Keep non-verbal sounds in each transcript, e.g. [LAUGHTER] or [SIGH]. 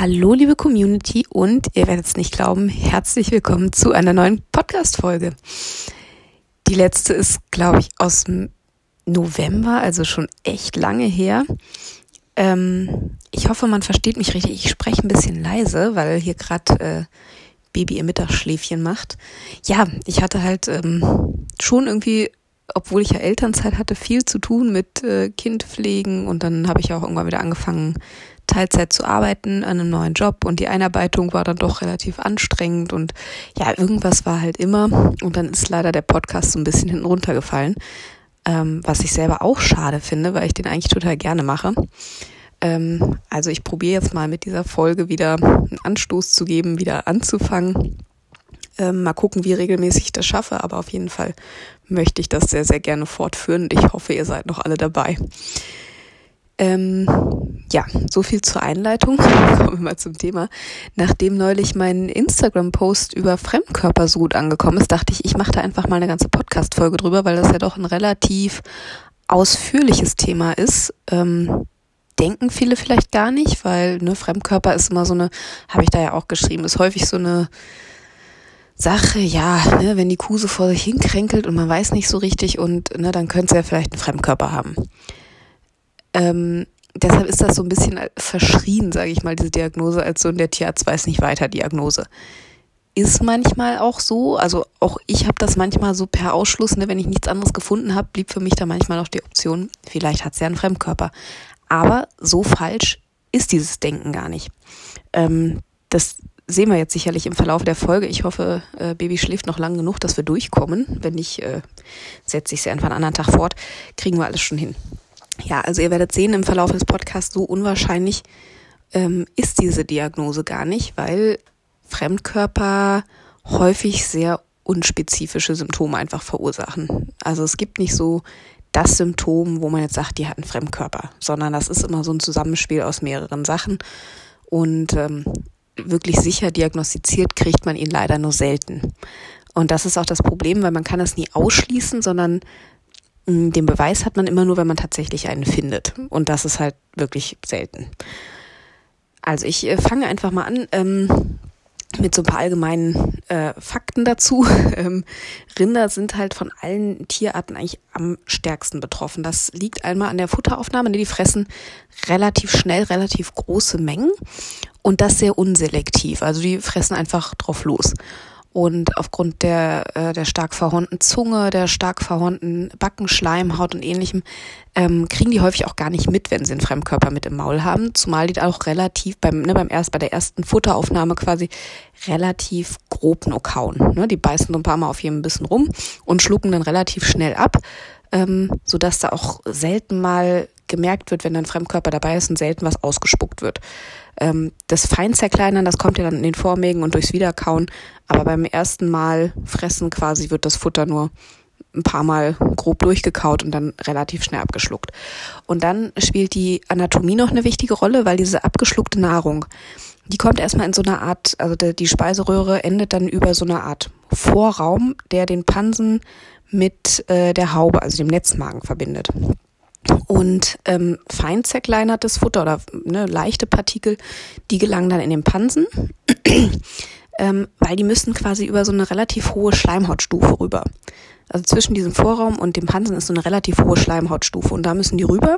Hallo, liebe Community und ihr werdet es nicht glauben, herzlich willkommen zu einer neuen Podcast-Folge. Die letzte ist, glaube ich, aus dem November, also schon echt lange her. Ähm, ich hoffe, man versteht mich richtig. Ich spreche ein bisschen leise, weil hier gerade äh, Baby ihr Mittagsschläfchen macht. Ja, ich hatte halt ähm, schon irgendwie obwohl ich ja Elternzeit hatte, viel zu tun mit äh, Kindpflegen und dann habe ich auch irgendwann wieder angefangen, Teilzeit zu arbeiten an einem neuen Job und die Einarbeitung war dann doch relativ anstrengend und ja, irgendwas war halt immer und dann ist leider der Podcast so ein bisschen hinten runtergefallen, ähm, was ich selber auch schade finde, weil ich den eigentlich total gerne mache. Ähm, also ich probiere jetzt mal mit dieser Folge wieder einen Anstoß zu geben, wieder anzufangen. Ähm, mal gucken, wie regelmäßig ich das schaffe, aber auf jeden Fall möchte ich das sehr, sehr gerne fortführen und ich hoffe, ihr seid noch alle dabei. Ähm, ja, so viel zur Einleitung. [LAUGHS] Kommen wir mal zum Thema. Nachdem neulich mein Instagram-Post über Fremdkörper so gut angekommen ist, dachte ich, ich mache da einfach mal eine ganze Podcast-Folge drüber, weil das ja doch ein relativ ausführliches Thema ist. Ähm, denken viele vielleicht gar nicht, weil ne, Fremdkörper ist immer so eine, habe ich da ja auch geschrieben, ist häufig so eine Sache, ja, ne, wenn die Kuh so vor sich hinkränkelt und man weiß nicht so richtig und ne, dann könnte sie ja vielleicht einen Fremdkörper haben. Ähm, deshalb ist das so ein bisschen verschrien, sage ich mal, diese Diagnose, als so in der Tierarzt weiß nicht weiter Diagnose. Ist manchmal auch so, also auch ich habe das manchmal so per Ausschluss, ne, wenn ich nichts anderes gefunden habe, blieb für mich da manchmal noch die Option, vielleicht hat sie ja einen Fremdkörper. Aber so falsch ist dieses Denken gar nicht. Ähm, das sehen wir jetzt sicherlich im Verlauf der Folge. Ich hoffe, äh, Baby schläft noch lang genug, dass wir durchkommen. Wenn nicht, äh, setze ich sie einfach einen anderen Tag fort. Kriegen wir alles schon hin. Ja, also ihr werdet sehen im Verlauf des Podcasts, so unwahrscheinlich ähm, ist diese Diagnose gar nicht, weil Fremdkörper häufig sehr unspezifische Symptome einfach verursachen. Also es gibt nicht so das Symptom, wo man jetzt sagt, die hat einen Fremdkörper, sondern das ist immer so ein Zusammenspiel aus mehreren Sachen. Und ähm, wirklich sicher diagnostiziert kriegt man ihn leider nur selten. Und das ist auch das Problem, weil man kann es nie ausschließen, sondern den Beweis hat man immer nur, wenn man tatsächlich einen findet. Und das ist halt wirklich selten. Also ich äh, fange einfach mal an ähm, mit so ein paar allgemeinen äh, Fakten dazu. [LAUGHS] Ähm, Rinder sind halt von allen Tierarten eigentlich am stärksten betroffen. Das liegt einmal an der Futteraufnahme. Die fressen relativ schnell relativ große Mengen und das sehr unselektiv. Also die fressen einfach drauf los. Und aufgrund der, äh, der stark verhornten Zunge, der stark verhornten Backenschleimhaut und ähnlichem, ähm, kriegen die häufig auch gar nicht mit, wenn sie einen Fremdkörper mit im Maul haben. Zumal die auch relativ beim, ne, beim erst, bei der ersten Futteraufnahme quasi relativ grob nur kauen. Ne? Die beißen so ein paar Mal auf jedem Bissen rum und schlucken dann relativ schnell ab, ähm, sodass da auch selten mal gemerkt wird, wenn ein Fremdkörper dabei ist und selten was ausgespuckt wird. Ähm, das Feinzerkleinern, das kommt ja dann in den Vormägen und durchs Wiederkauen. Aber beim ersten Mal fressen quasi wird das Futter nur ein paar Mal grob durchgekaut und dann relativ schnell abgeschluckt. Und dann spielt die Anatomie noch eine wichtige Rolle, weil diese abgeschluckte Nahrung, die kommt erstmal in so einer Art, also die Speiseröhre endet dann über so eine Art Vorraum, der den Pansen mit äh, der Haube, also dem Netzmagen verbindet. Und ähm, fein zerkleinertes Futter oder ne, leichte Partikel, die gelangen dann in den Pansen, [CLEARS THROAT] ähm, weil die müssen quasi über so eine relativ hohe Schleimhautstufe rüber. Also zwischen diesem Vorraum und dem Pansen ist so eine relativ hohe Schleimhautstufe und da müssen die rüber.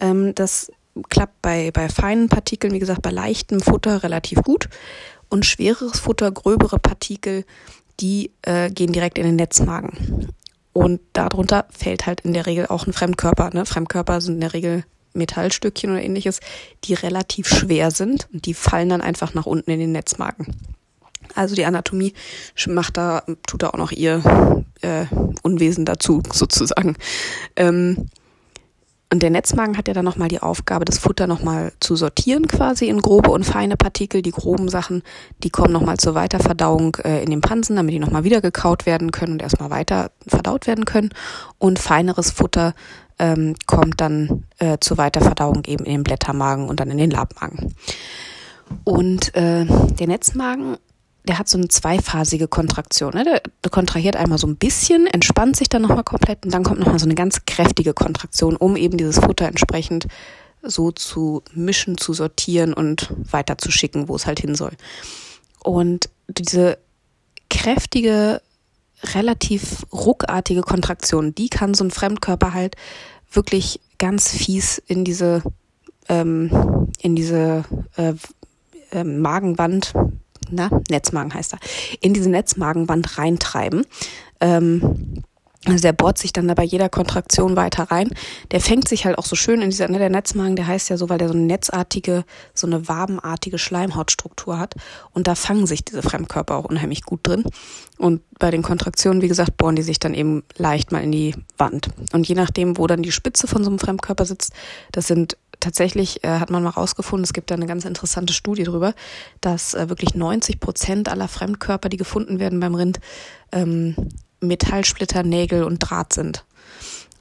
Ähm, das klappt bei, bei feinen Partikeln, wie gesagt, bei leichtem Futter relativ gut. Und schwereres Futter, gröbere Partikel, die äh, gehen direkt in den Netzmagen. Und darunter fällt halt in der Regel auch ein Fremdkörper. Ne? Fremdkörper sind in der Regel Metallstückchen oder ähnliches, die relativ schwer sind und die fallen dann einfach nach unten in den Netzmagen. Also die Anatomie macht da, tut da auch noch ihr äh, Unwesen dazu, [LAUGHS] sozusagen. Ähm, und der Netzmagen hat ja dann nochmal die Aufgabe, das Futter nochmal zu sortieren quasi in grobe und feine Partikel. Die groben Sachen, die kommen nochmal zur Weiterverdauung äh, in den Pansen, damit die nochmal wieder gekaut werden können und erstmal weiter verdaut werden können. Und feineres Futter ähm, kommt dann äh, zur Weiterverdauung eben in den Blättermagen und dann in den Labmagen. Und äh, der Netzmagen der hat so eine zweiphasige Kontraktion. Ne? Der, kontrahiert einmal so ein bisschen, entspannt sich dann nochmal komplett und dann kommt nochmal so eine ganz kräftige Kontraktion, um eben dieses Futter entsprechend so zu mischen, zu sortieren und weiter zu schicken, wo es halt hin soll. Und diese kräftige, relativ ruckartige Kontraktion, die kann so ein Fremdkörper halt wirklich ganz fies in diese ähm, in diese äh, äh, Magenwand, na, Netzmagen heißt er, in diese Netzmagenwand reintreiben. Ähm, also der bohrt sich dann da bei jeder Kontraktion weiter rein. Der fängt sich halt auch so schön in dieser, ne, der Netzmagen, der heißt ja so, weil der so eine netzartige, so eine wabenartige Schleimhautstruktur hat. Und da fangen sich diese Fremdkörper auch unheimlich gut drin. Und bei den Kontraktionen, wie gesagt, bohren die sich dann eben leicht mal in die Wand. Und je nachdem, wo dann die Spitze von so einem Fremdkörper sitzt, das sind tatsächlich äh, hat man mal rausgefunden, es gibt da eine ganz interessante Studie drüber, dass äh, wirklich 90 Prozent aller Fremdkörper, die gefunden werden beim Rind, ähm, Metallsplitter, Nägel und Draht sind.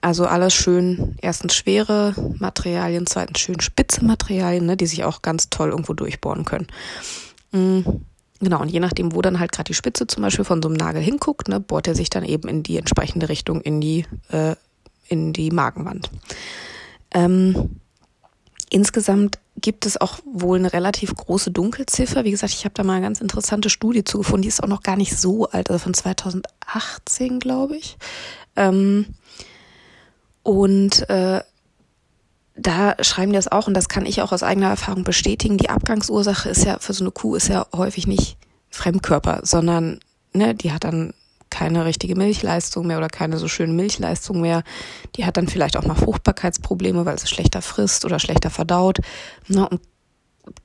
Also alles schön, erstens schwere Materialien, zweitens schön spitze Materialien, ne, die sich auch ganz toll irgendwo durchbohren können. Mhm. Genau, und je nachdem, wo dann halt gerade die Spitze zum Beispiel von so einem Nagel hinguckt, ne, bohrt er sich dann eben in die entsprechende Richtung in die, äh, in die Magenwand. Ähm, insgesamt gibt es auch wohl eine relativ große Dunkelziffer. Wie gesagt, ich habe da mal eine ganz interessante Studie zugefunden, die ist auch noch gar nicht so alt, also von 2018, glaube ich. Ähm, und äh, da schreiben die das auch, und das kann ich auch aus eigener Erfahrung bestätigen, die Abgangsursache ist ja für so eine Kuh ist ja häufig nicht Fremdkörper, sondern ne, die hat dann keine richtige Milchleistung mehr oder keine so schöne Milchleistung mehr. Die hat dann vielleicht auch mal Fruchtbarkeitsprobleme, weil sie schlechter frisst oder schlechter verdaut. Na, und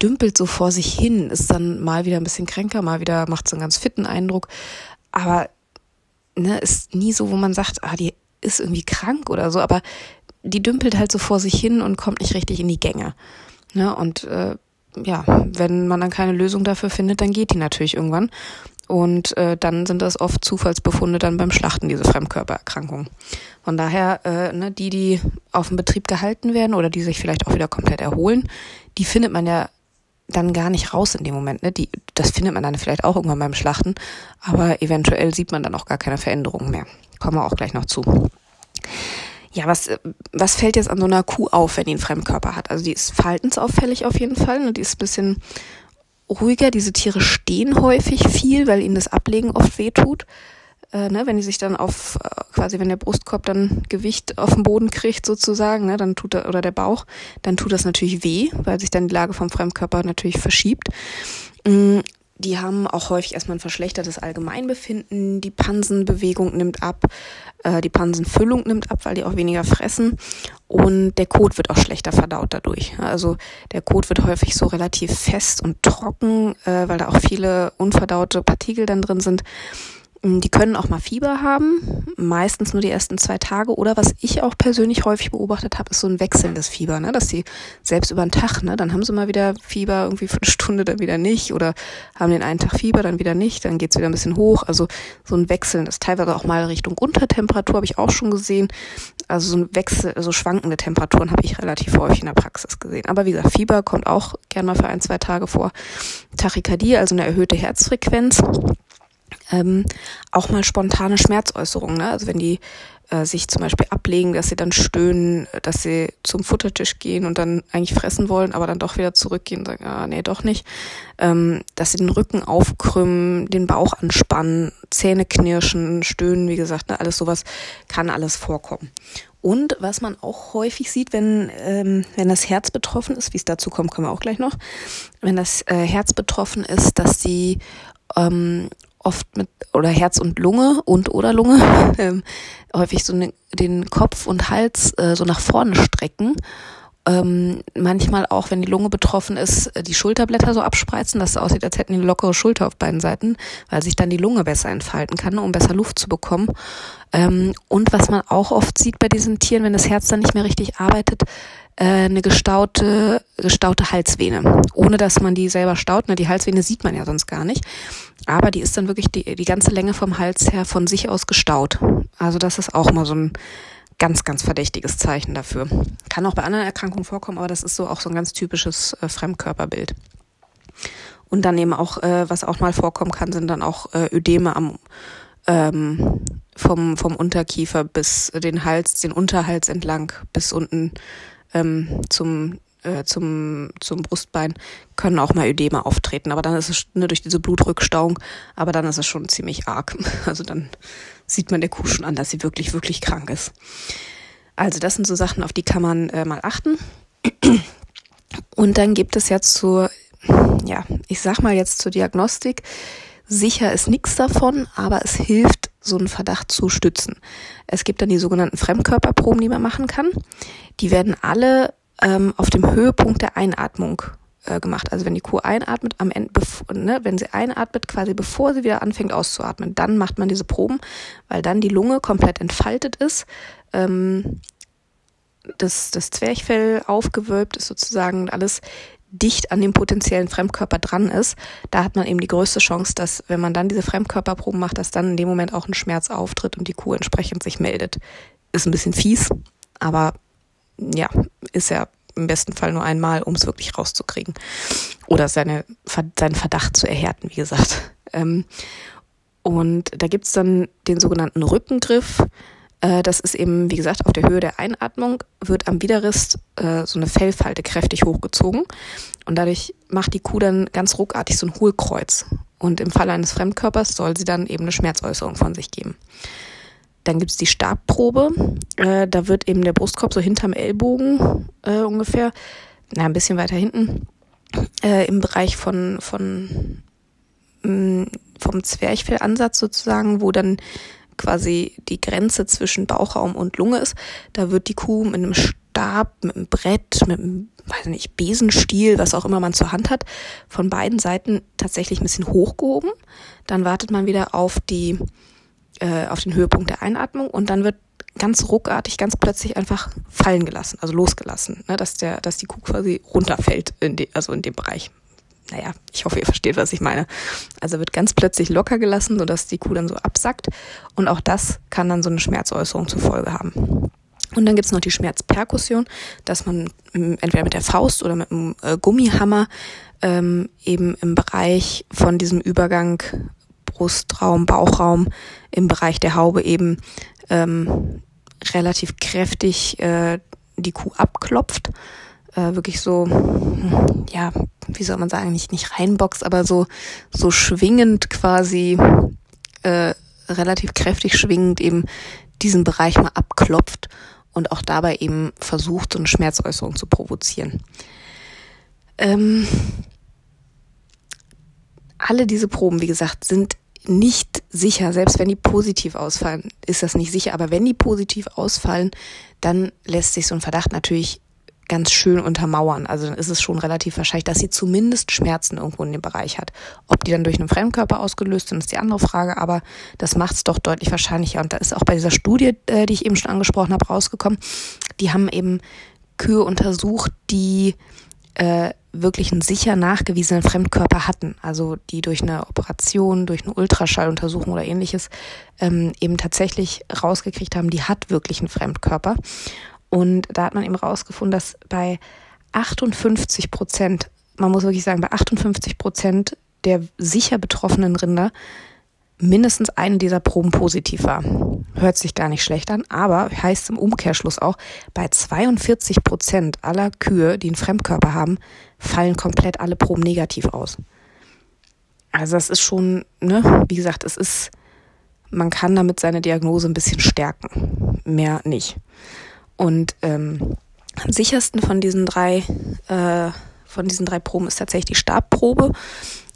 dümpelt so vor sich hin, ist dann mal wieder ein bisschen kränker, mal wieder macht so einen ganz fitten Eindruck. Aber ne, ist nie so, wo man sagt, ah, die ist irgendwie krank oder so, aber die dümpelt halt so vor sich hin und kommt nicht richtig in die Gänge. Ne, und äh, ja, wenn man dann keine Lösung dafür findet, dann geht die natürlich irgendwann. Und äh, dann sind das oft Zufallsbefunde dann beim Schlachten, diese Fremdkörpererkrankungen. Von daher, äh, ne, die, die auf dem Betrieb gehalten werden oder die sich vielleicht auch wieder komplett erholen, die findet man ja dann gar nicht raus in dem Moment. Ne? Die, das findet man dann vielleicht auch irgendwann beim Schlachten, aber eventuell sieht man dann auch gar keine Veränderungen mehr. Kommen wir auch gleich noch zu. Ja, was, was fällt jetzt an so einer Kuh auf, wenn die einen Fremdkörper hat? Also die ist verhaltensauffällig auf jeden Fall. Ne? Die ist ein bisschen ruhiger. Diese Tiere stehen häufig viel, weil ihnen das Ablegen oft wehtut. Äh, ne, wenn die sich dann auf, äh, quasi wenn der Brustkorb dann Gewicht auf den Boden kriegt sozusagen, ne, dann tut er, oder der Bauch, dann tut das natürlich weh, weil sich dann die Lage vom Fremdkörper natürlich verschiebt. Mm, die haben auch häufig erstmal ein verschlechtertes Allgemeinbefinden. Die Pansenbewegung nimmt ab, äh, die Pansenfüllung nimmt ab, weil die auch weniger fressen. Und der Kot wird auch schlechter verdaut dadurch. Also der Kot wird häufig so relativ fest und trocken, äh, weil da auch viele unverdaute Partikel dann drin sind. Mm, die können auch mal Fieber haben, meistens nur die ersten zwei Tage. Oder was ich auch persönlich häufig beobachtet habe, ist so ein wechselndes Fieber, ne? dass sie selbst über den Tag, ne? dann haben sie mal wieder Fieber irgendwie für eine Stunde, dann wieder nicht. Oder haben den einen Tag Fieber, dann wieder nicht, dann geht's wieder ein bisschen hoch. Also so ein wechselndes, teilweise auch mal Richtung Untertemperatur habe ich auch schon gesehen. Also so ein Wechsel, so schwankende Temperaturen habe ich relativ häufig in der Praxis gesehen. Aber wie gesagt, Fieber kommt auch gerne mal für ein, zwei Tage vor. Tachykardie, also eine erhöhte Herzfrequenz ähm, auch mal spontane Schmerzäußerungen. Ne? Also wenn die äh, sich zum Beispiel ablegen, dass sie dann stöhnen, dass sie zum Futtertisch gehen und dann eigentlich fressen wollen, aber dann doch wieder zurückgehen und sagen, ah, nee, doch nicht. Ähm, dass sie den Rücken aufkrümmen, den Bauch anspannen, Zähne knirschen, stöhnen, wie gesagt, ne? alles sowas kann alles vorkommen. Und was man auch häufig sieht, wenn, ähm, wenn das Herz betroffen ist, wie es dazu kommt, kommen wir auch gleich noch, wenn das äh, Herz betroffen ist, dass sie ähm, oft mit oder Herz und Lunge und oder Lunge [LAUGHS] ähm, häufig so ne, den Kopf und Hals äh, so nach vorne strecken. Ähm, manchmal auch, wenn die Lunge betroffen ist, äh, die Schulterblätter so abspreizen, dass es aussieht, als hätten die eine lockere Schulter auf beiden Seiten, weil sich dann die Lunge besser entfalten kann, um besser Luft zu bekommen. Ähm, und was man auch oft sieht bei diesen Tieren, wenn das Herz dann nicht mehr richtig arbeitet, äh, eine gestaute, gestaute Halsvene. Ohne dass man die selber staut. Ne? Die Halsvene sieht man ja sonst gar nicht. Aber die ist dann wirklich die, die ganze Länge vom Hals her von sich aus gestaut. Also das ist auch mal so ein ganz, ganz verdächtiges Zeichen dafür. Kann auch bei anderen Erkrankungen vorkommen, aber das ist so auch so ein ganz typisches äh, Fremdkörperbild. Und dann eben auch, äh, was auch mal vorkommen kann, sind dann auch äh, Ödeme am ähm, vom, vom Unterkiefer bis den Hals, den Unterhals entlang bis unten ähm, zum äh, zum, zum Brustbein können auch mal Ödeme auftreten, aber dann ist es ne, durch diese Blutrückstauung, aber dann ist es schon ziemlich arg. [LAUGHS] Also dann sieht man der Kuh schon an, dass sie wirklich, wirklich krank ist. Also das sind so Sachen, auf die kann man äh, mal achten. Und dann gibt es ja zur, ja, ich sag mal jetzt zur Diagnostik, sicher ist nichts davon, aber es hilft, so einen Verdacht zu stützen. Es gibt dann die sogenannten Fremdkörperproben, die man machen kann. Die werden alle ähm, auf dem Höhepunkt der Einatmung äh, gemacht. Also wenn die Kuh einatmet, am Ende, ne, wenn sie einatmet, quasi bevor sie wieder anfängt auszuatmen, dann macht man diese Proben, weil dann die Lunge komplett entfaltet ist. Ähm, das, das Zwerchfell aufgewölbt ist sozusagen alles dicht an dem potenziellen Fremdkörper dran ist, da hat man eben die größte Chance, dass wenn man dann diese Fremdkörperproben macht, dass dann in dem Moment auch ein Schmerz auftritt und die Kuh entsprechend sich meldet. Ist ein bisschen fies, aber ja, ist ja im besten Fall nur einmal, um es wirklich rauszukriegen. Oder seine, seinen Verdacht zu erhärten, wie gesagt. Ähm, und da gibt's dann den sogenannten Rückengriff. Äh, das ist eben, wie gesagt, auf der Höhe der Einatmung wird am Widerrist äh, so eine Fellfalte kräftig hochgezogen. Und dadurch macht die Kuh dann ganz ruckartig so ein Hohlkreuz. Und im Falle eines Fremdkörpers soll sie dann eben eine Schmerzäußerung von sich geben. Dann gibt's die Stabprobe. Äh, da wird eben der Brustkorb so hinterm Ellbogen äh, ungefähr, na, ein bisschen weiter hinten, äh, im Bereich von, von mh, mm, vom Zwerchfellansatz sozusagen, wo dann quasi die Grenze zwischen Bauchraum und Lunge ist. Da wird die Kuh mit einem Stab, mit einem Brett, mit einem, weiß nicht, Besenstiel, was auch immer man zur Hand hat, von beiden Seiten tatsächlich ein bisschen hochgehoben. Dann wartet man wieder auf die äh, auf den Höhepunkt der Einatmung und dann wird ganz ruckartig, ganz plötzlich einfach fallen gelassen, also losgelassen, ne, dass der, dass die Kuh quasi runterfällt, in die, also in dem Bereich. Naja, ich hoffe, ihr versteht, was ich meine. Also wird ganz plötzlich locker gelassen, sodass die Kuh dann so absackt. Und auch das kann dann so eine Schmerzäußerung zur Folge haben. Und dann gibt's noch die Schmerzperkussion, dass man entweder mit der Faust oder mit einem äh, Gummihammer ähm, eben im Bereich von diesem Übergang Brustraum, Bauchraum im Bereich der Haube eben ähm, relativ kräftig äh, die Kuh abklopft. Äh, wirklich so, ja, wie soll man sagen, nicht, nicht reinbox, aber so, so schwingend quasi, äh, relativ kräftig schwingend eben diesen Bereich mal abklopft und auch dabei eben versucht, so eine Schmerzäußerung zu provozieren. Ähm, alle diese Proben, wie gesagt, sind nicht sicher. Selbst wenn die positiv ausfallen, ist das nicht sicher. Aber wenn die positiv ausfallen, dann lässt sich so ein Verdacht natürlich ganz schön untermauern. Also dann ist es schon relativ wahrscheinlich, dass sie zumindest Schmerzen irgendwo in dem Bereich hat. Ob die dann durch einen Fremdkörper ausgelöst sind, ist die andere Frage, aber das macht es doch deutlich wahrscheinlicher. Und da ist auch bei dieser Studie, äh, die ich eben schon angesprochen habe, rausgekommen, die haben eben Kühe untersucht, die äh, wirklich einen sicher nachgewiesenen Fremdkörper hatten, also die durch eine Operation, durch eine Ultraschalluntersuchung oder ähnliches ähm, eben tatsächlich rausgekriegt haben, die hat wirklich einen Fremdkörper. Und da hat man eben rausgefunden, dass bei 58 Prozent, man muss wirklich sagen, bei 58 Prozent der sicher betroffenen Rinder mindestens eine dieser Proben positiv war. Hört sich gar nicht schlecht an, aber heißt im Umkehrschluss auch, bei 42 Prozent aller Kühe, die einen Fremdkörper haben, fallen komplett alle Proben negativ aus. Also das ist schon, ne, wie gesagt, es ist, man kann damit seine Diagnose ein bisschen stärken, mehr nicht. Und ähm, am sichersten von diesen drei, äh, von diesen drei Proben ist tatsächlich die Stabprobe.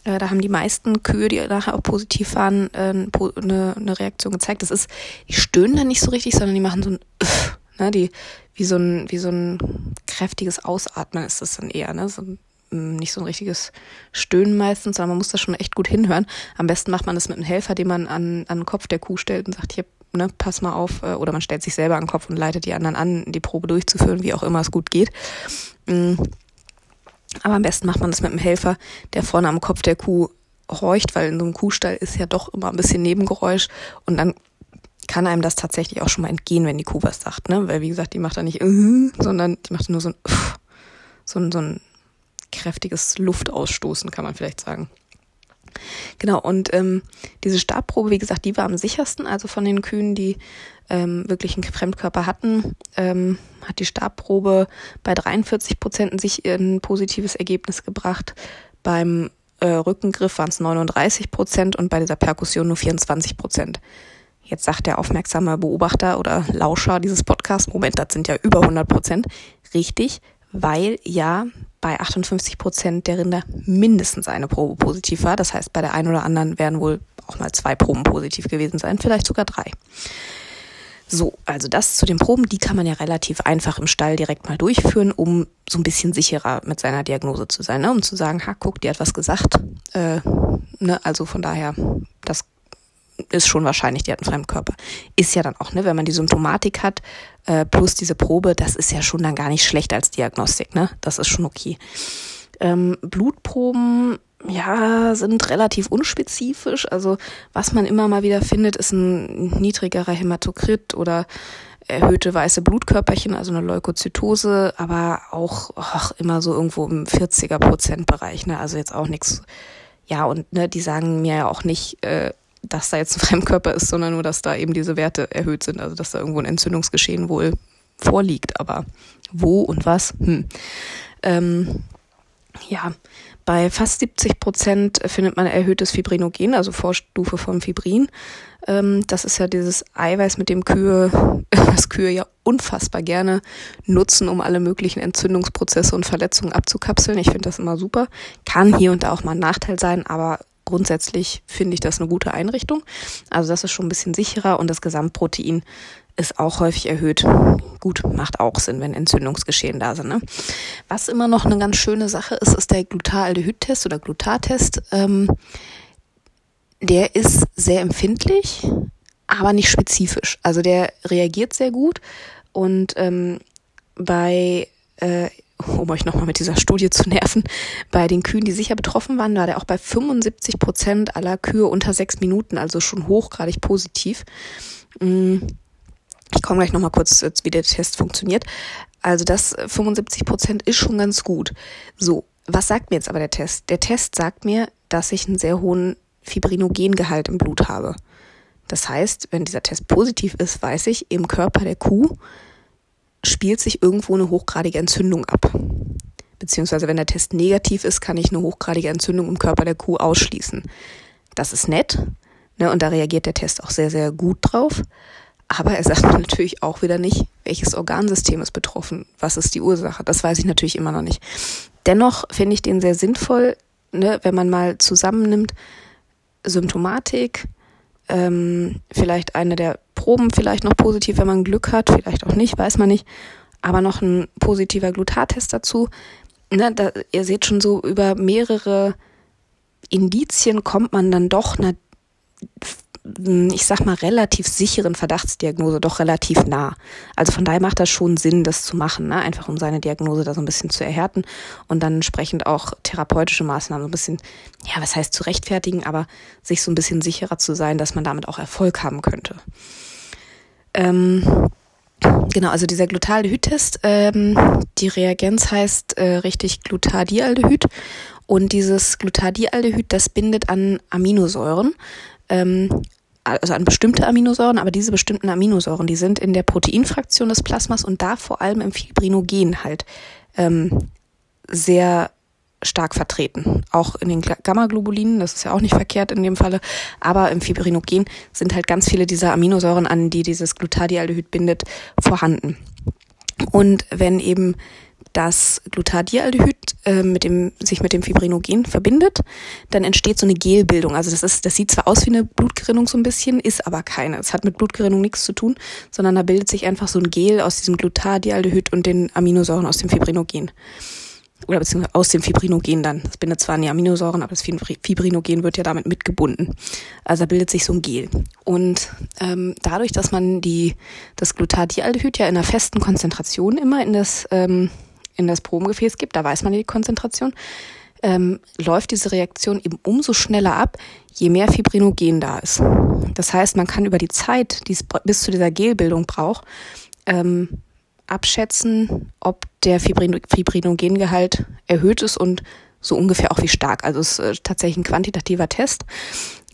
Äh, da haben die meisten Kühe, die nachher auch positiv waren, äh, eine, eine Reaktion gezeigt. Das ist, die stöhnen dann nicht so richtig, sondern die machen so ein, Öff, ne, die, wie so ein, wie so ein kräftiges Ausatmen ist das dann eher, ne, so ein, mm, nicht so ein richtiges Stöhnen meistens, sondern man muss da schon echt gut hinhören. Am besten macht man das mit einem Helfer, den man an, an den Kopf der Kuh stellt und sagt, hier, ne, pass mal auf, äh, oder man stellt sich selber an den Kopf und leitet die anderen an, die Probe durchzuführen, wie auch immer es gut geht. Mhm aber am besten macht man das mit einem Helfer, der vorne am Kopf der Kuh horcht, weil in so einem Kuhstall ist ja doch immer ein bisschen Nebengeräusch und dann kann einem das tatsächlich auch schon mal entgehen, wenn die Kuh was sagt, ne? Weil wie gesagt, die macht da nicht, uh, sondern die macht nur so ein, so ein, so ein kräftiges Luftausstoßen, kann man vielleicht sagen. Genau, und ähm, diese Stabprobe, wie gesagt, die war am sichersten, also von den Kühen, die ähm, wirklich einen Fremdkörper hatten, ähm, hat die Stabprobe bei 43 Prozent sich ein positives Ergebnis gebracht. Beim äh, Rückengriff waren es 39 Prozent und bei dieser Perkussion nur 24 Prozent. Jetzt sagt der aufmerksame Beobachter oder Lauscher dieses Podcasts, Moment, das sind ja über 100 Prozent. Richtig, weil ja bei 58 Prozent der Rinder mindestens eine Probe positiv war. Das heißt, bei der einen oder anderen werden wohl auch mal zwei Proben positiv gewesen sein, vielleicht sogar drei. So, also das zu den Proben, die kann man ja relativ einfach im Stall direkt mal durchführen, um so ein bisschen sicherer mit seiner Diagnose zu sein, ne? um zu sagen, ha, guck, die hat was gesagt. Äh, ne? Also von daher, das ist schon wahrscheinlich, die hat einen Fremdkörper. Ist ja dann auch, ne, wenn man die Symptomatik hat, äh, plus diese Probe, das ist ja schon dann gar nicht schlecht als Diagnostik, ne? Das ist schon okay. Ähm, Blutproben ja, sind relativ unspezifisch. Also was man immer mal wieder findet, ist ein niedrigerer Hämatokrit oder erhöhte weiße Blutkörperchen, also eine Leukozytose, aber auch ach, immer so irgendwo im 40er Prozent Bereich. Ne? Also jetzt auch nichts. Ja, und ne, die sagen mir ja auch nicht, äh, dass da jetzt ein Fremdkörper ist, sondern nur, dass da eben diese Werte erhöht sind, also dass da irgendwo ein Entzündungsgeschehen wohl vorliegt. Aber wo und was? Hm. Ähm, ja, bei fast 70 Prozent findet man erhöhtes Fibrinogen, also Vorstufe von Fibrin. Ähm, das ist ja dieses Eiweiß, mit dem Kühe, [LAUGHS] was Kühe ja unfassbar gerne nutzen, um alle möglichen Entzündungsprozesse und Verletzungen abzukapseln. Ich finde das immer super. Kann hier und da auch mal ein Nachteil sein, aber grundsätzlich finde ich das eine gute Einrichtung. Also das ist schon ein bisschen sicherer und das Gesamtprotein ist auch häufig erhöht. Gut, macht auch Sinn, wenn Entzündungsgeschehen da sind. Ne? Was immer noch eine ganz schöne Sache ist, ist der Glutaldehyd-Test oder Glutat-Test. Ähm, der ist sehr empfindlich, aber nicht spezifisch. Also der reagiert sehr gut und ähm, bei äh, um euch nochmal mit dieser Studie zu nerven, bei den Kühen, die sicher betroffen waren, war der auch bei 75 Prozent aller Kühe unter sechs Minuten, also schon hochgradig positiv. Mm, ich komme gleich nochmal kurz, wie der Test funktioniert. Also das 75 Prozent ist schon ganz gut. So, was sagt mir jetzt aber der Test? Der Test sagt mir, dass ich einen sehr hohen Fibrinogengehalt im Blut habe. Das heißt, wenn dieser Test positiv ist, weiß ich, im Körper der Kuh spielt sich irgendwo eine hochgradige Entzündung ab. Beziehungsweise wenn der Test negativ ist, kann ich eine hochgradige Entzündung im Körper der Kuh ausschließen. Das ist nett, ne, und da reagiert der Test auch sehr, sehr gut drauf. Aber er sagt [LAUGHS] natürlich auch wieder nicht, welches Organsystem ist betroffen, was ist die Ursache. Das weiß ich natürlich immer noch nicht. Dennoch finde ich den sehr sinnvoll, ne, wenn man mal zusammennimmt, Symptomatik, ähm, vielleicht eine der Proben vielleicht noch positiv, wenn man Glück hat, vielleicht auch nicht, weiß man nicht, aber noch ein positiver Glutattest dazu. Ne, da, ihr seht schon so, über mehrere Indizien kommt man dann doch hm, ich sag mal, relativ sicheren Verdachtsdiagnose doch relativ nah. Also von daher macht das schon Sinn, das zu machen, ne? einfach um seine Diagnose da so ein bisschen zu erhärten und dann entsprechend auch therapeutische Maßnahmen so ein bisschen, ja, was heißt zu rechtfertigen, aber sich so ein bisschen sicherer zu sein, dass man damit auch Erfolg haben könnte. Ähm, Genau, also dieser Glutaldehyd-Test, ähm, die Reagenz heißt äh, richtig Glutadialdehyd und dieses Glutadialdehyd, das bindet an Aminosäuren. Ähm, also an bestimmte Aminosäuren, aber diese bestimmten Aminosäuren, die sind in der Proteinfraktion des Plasmas und da vor allem im Fibrinogen halt ähm, sehr stark vertreten. Auch in den Gamma-Globulinen, das ist ja auch nicht verkehrt in dem Falle, aber im Fibrinogen sind halt ganz viele dieser Aminosäuren, an die dieses Glutadialdehyd bindet, vorhanden. Und wenn eben das Glutadialdehyd äh, mit dem, sich mit dem Fibrinogen verbindet, dann entsteht so eine Gelbildung. Also das ist, das sieht zwar aus wie eine Blutgerinnung so ein bisschen, ist aber keine. Es hat mit Blutgerinnung nichts zu tun, sondern da bildet sich einfach so ein Gel aus diesem Glutadialdehyd und den Aminosäuren aus dem Fibrinogen. Oder beziehungsweise aus dem Fibrinogen dann. Das bindet zwar an die Aminosäuren, aber das Fibrinogen wird ja damit mitgebunden. Also da bildet sich so ein Gel. Und ähm, dadurch, dass man die, das Glutadialdehyd ja in einer festen Konzentration immer in das ähm, in das Probengefäß gibt, da weiß man die Konzentration, ähm, läuft diese Reaktion eben umso schneller ab, je mehr Fibrinogen da ist. Das heißt, man kann über die Zeit, die es bis zu dieser Gelbildung braucht, ähm, abschätzen, ob der Fibrin Fibrinogengehalt erhöht ist und so ungefähr auch wie stark. Also es ist äh, tatsächlich ein quantitativer Test,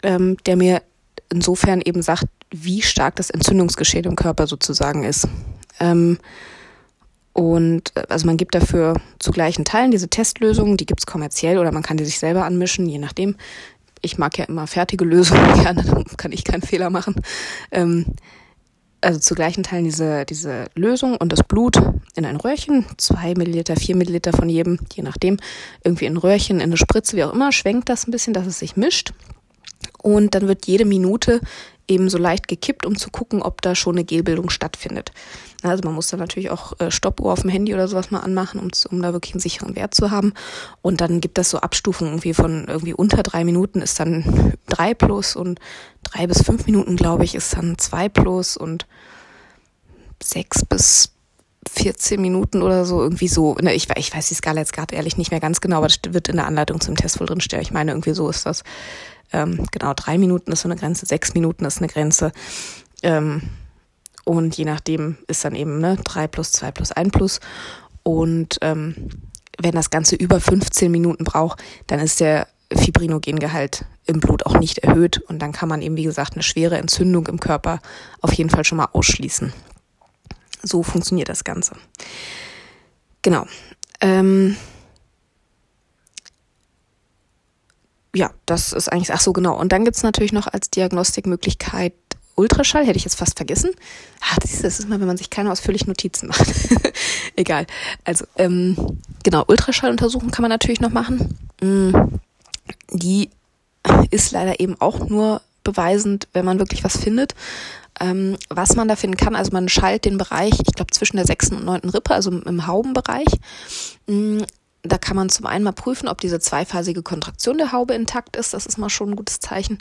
ähm, der mir insofern eben sagt, wie stark das Entzündungsgeschehen im Körper sozusagen ist. Ähm, und äh, also man gibt dafür zu gleichen Teilen diese Testlösungen, die gibt's kommerziell oder man kann die sich selber anmischen, je nachdem. Ich mag ja immer fertige Lösungen [LAUGHS] gerne, dann kann ich keinen Fehler machen. Ähm, also zu gleichen Teilen diese, diese Lösung und das Blut in ein Röhrchen, zwei Milliliter, vier Milliliter von jedem, je nachdem, irgendwie in ein Röhrchen, in eine Spritze, wie auch immer, schwenkt das ein bisschen, dass es sich mischt. Und dann wird jede Minute eben so leicht gekippt, um zu gucken, ob da schon eine Gelbildung stattfindet. Also man muss da natürlich auch äh, Stoppuhr auf dem Handy oder sowas mal anmachen, um, um da wirklich einen sicheren Wert zu haben. Und dann gibt das so Abstufungen irgendwie von irgendwie unter drei Minuten ist dann [LAUGHS] drei plus und drei bis fünf Minuten, glaube ich, ist dann zwei plus und sechs bis 14 Minuten oder so, irgendwie so. Ne, ich, ich weiß die Skala jetzt gerade ehrlich nicht mehr ganz genau, aber das wird in der Anleitung zum Test wohl drinstehen. Ich meine, irgendwie so ist das. Ähm, genau, drei Minuten ist so eine Grenze, sechs Minuten ist eine Grenze. Ähm, und je nachdem ist dann eben ne, drei plus zwei plus ein plus. Und ähm, wenn das Ganze über 15 Minuten braucht, dann ist der Fibrinogengehalt im Blut auch nicht erhöht. Und dann kann man eben, wie gesagt, eine schwere Entzündung im Körper auf jeden Fall schon mal ausschließen. So funktioniert das Ganze. Genau. Ähm, ja, das ist eigentlich, ach so, genau. Und dann gibt's natürlich noch als Diagnostikmöglichkeit Ultraschall, hätte ich jetzt fast vergessen. Ah, das ist, mal, wenn man sich keine ausführlichen Notizen macht. [LAUGHS] Egal. Also, ähm, genau, Ultraschalluntersuchung kann man natürlich noch machen. Mm, die ist leider eben auch nur beweisend, wenn man wirklich was findet. Ähm, was man da finden kann, also man schallt den Bereich, ich glaube zwischen der sechsten und neunten Rippe, also im Haubenbereich, mm, da kann man zum einen mal prüfen, ob diese zweiphasige Kontraktion der Haube intakt ist. Das ist mal schon ein gutes Zeichen.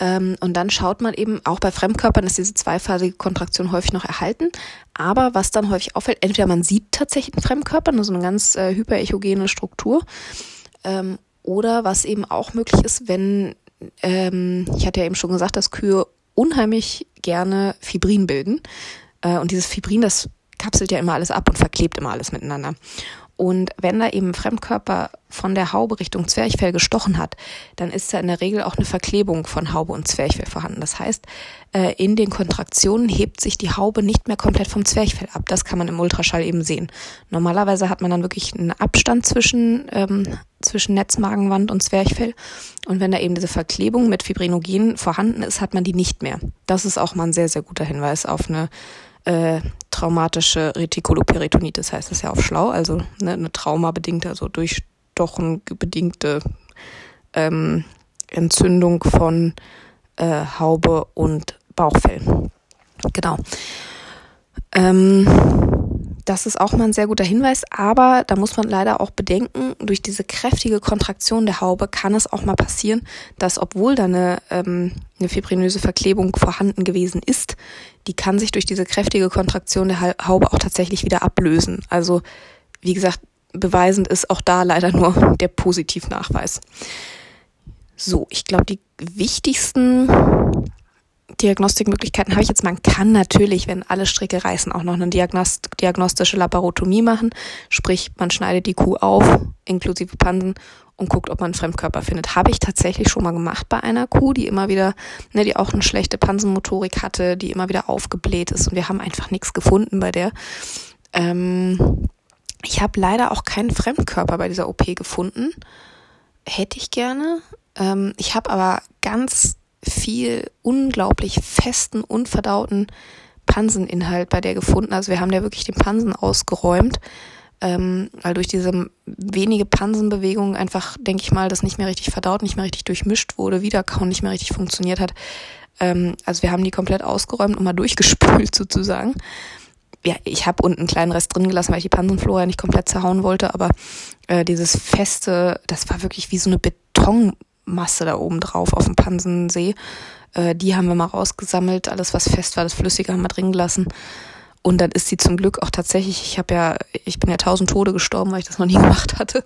Ähm, und dann schaut man eben, auch bei Fremdkörpern ist diese zweiphasige Kontraktion häufig noch erhalten. Aber was dann häufig auffällt, entweder man sieht tatsächlich einen Fremdkörper, nur so eine ganz äh, hyperechogene Struktur. Ähm, oder was eben auch möglich ist, wenn, ähm, ich hatte ja eben schon gesagt, dass Kühe unheimlich gerne Fibrin bilden. Äh, und dieses Fibrin, das kapselt ja immer alles ab und verklebt immer alles miteinander. Und wenn da eben Fremdkörper von der Haube Richtung Zwerchfell gestochen hat, dann ist da in der Regel auch eine Verklebung von Haube und Zwerchfell vorhanden. Das heißt, äh, in den Kontraktionen hebt sich die Haube nicht mehr komplett vom Zwerchfell ab. Das kann man im Ultraschall eben sehen. Normalerweise hat man dann wirklich einen Abstand zwischen, ähm, zwischen Netzmagenwand und Zwerchfell. Und wenn da eben diese Verklebung mit Fibrinogen vorhanden ist, hat man die nicht mehr. Das ist auch mal ein sehr, sehr guter Hinweis auf eine äh, traumatische Retikuloperitonitis heißt es ja auf schlau, also ne, eine traumabedingte, also durchstochen bedingte ähm, Entzündung von äh, Haube und Bauchfell. Genau. Ähm, das ist auch mal ein sehr guter Hinweis, aber da muss man leider auch bedenken, durch diese kräftige Kontraktion der Haube kann es auch mal passieren, dass obwohl da eine, ähm, eine fibrinöse Verklebung vorhanden gewesen ist, die kann sich durch diese kräftige Kontraktion der Haube auch tatsächlich wieder ablösen. Also wie gesagt, beweisend ist auch da leider nur [LAUGHS] der Positivnachweis. So, ich glaube, die wichtigsten Diagnostikmöglichkeiten habe ich jetzt. Man kann natürlich, wenn alle Stricke reißen, auch noch eine Diagnost diagnostische Laparotomie machen. Sprich, man schneidet die Kuh auf, inklusive Pansen, und guckt, ob man einen Fremdkörper findet. Habe ich tatsächlich schon mal gemacht bei einer Kuh, die immer wieder, ne, die auch eine schlechte Pansenmotorik hatte, die immer wieder aufgebläht ist. Und wir haben einfach nichts gefunden bei der. Ähm, ich habe leider auch keinen Fremdkörper bei dieser OP gefunden. Hätte ich gerne. Ähm, ich habe aber ganz viel unglaublich festen, unverdauten Panseninhalt bei der gefunden. Also wir haben ja wirklich den Pansen ausgeräumt, ähm, weil durch diese wenige Pansenbewegung einfach, denke ich mal, das nicht mehr richtig verdaut, nicht mehr richtig durchmischt wurde, Wiederkauen nicht mehr richtig funktioniert hat. Ähm, also wir haben die komplett ausgeräumt und mal durchgespült [LAUGHS] sozusagen. Ja, ich habe unten einen kleinen Rest drin gelassen, weil ich die Pansenflora nicht komplett zerhauen wollte, aber äh, dieses feste, das war wirklich wie so eine Beton Masse da oben drauf auf dem Pansensee. Äh, die haben wir mal rausgesammelt. Alles, was fest war, das Flüssige haben wir drin gelassen. Und dann ist sie zum Glück auch tatsächlich, ich habe ja, ich bin ja tausend Tode gestorben, weil ich das noch nie [LAUGHS] gemacht hatte.